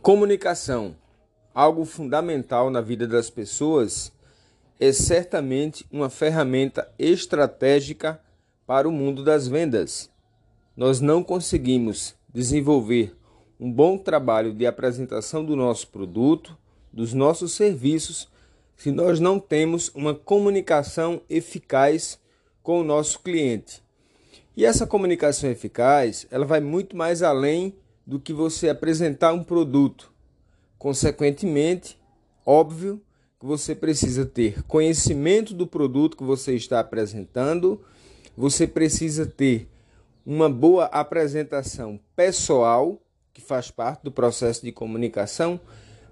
Comunicação, algo fundamental na vida das pessoas, é certamente uma ferramenta estratégica para o mundo das vendas. Nós não conseguimos desenvolver um bom trabalho de apresentação do nosso produto, dos nossos serviços, se nós não temos uma comunicação eficaz com o nosso cliente. E essa comunicação eficaz, ela vai muito mais além do que você apresentar um produto. Consequentemente, óbvio que você precisa ter conhecimento do produto que você está apresentando, você precisa ter uma boa apresentação pessoal, que faz parte do processo de comunicação,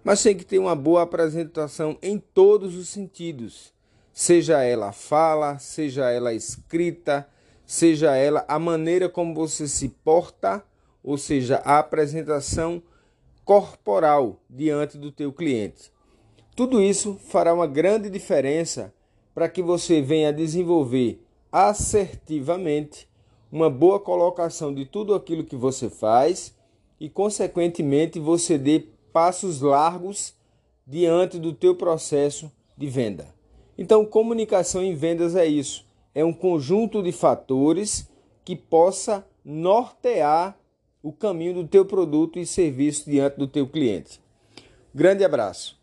mas tem que ter uma boa apresentação em todos os sentidos, seja ela fala, seja ela escrita, seja ela a maneira como você se porta ou seja, a apresentação corporal diante do teu cliente. Tudo isso fará uma grande diferença para que você venha desenvolver assertivamente uma boa colocação de tudo aquilo que você faz e consequentemente você dê passos largos diante do teu processo de venda. Então, comunicação em vendas é isso, é um conjunto de fatores que possa nortear o caminho do teu produto e serviço diante do teu cliente. Grande abraço.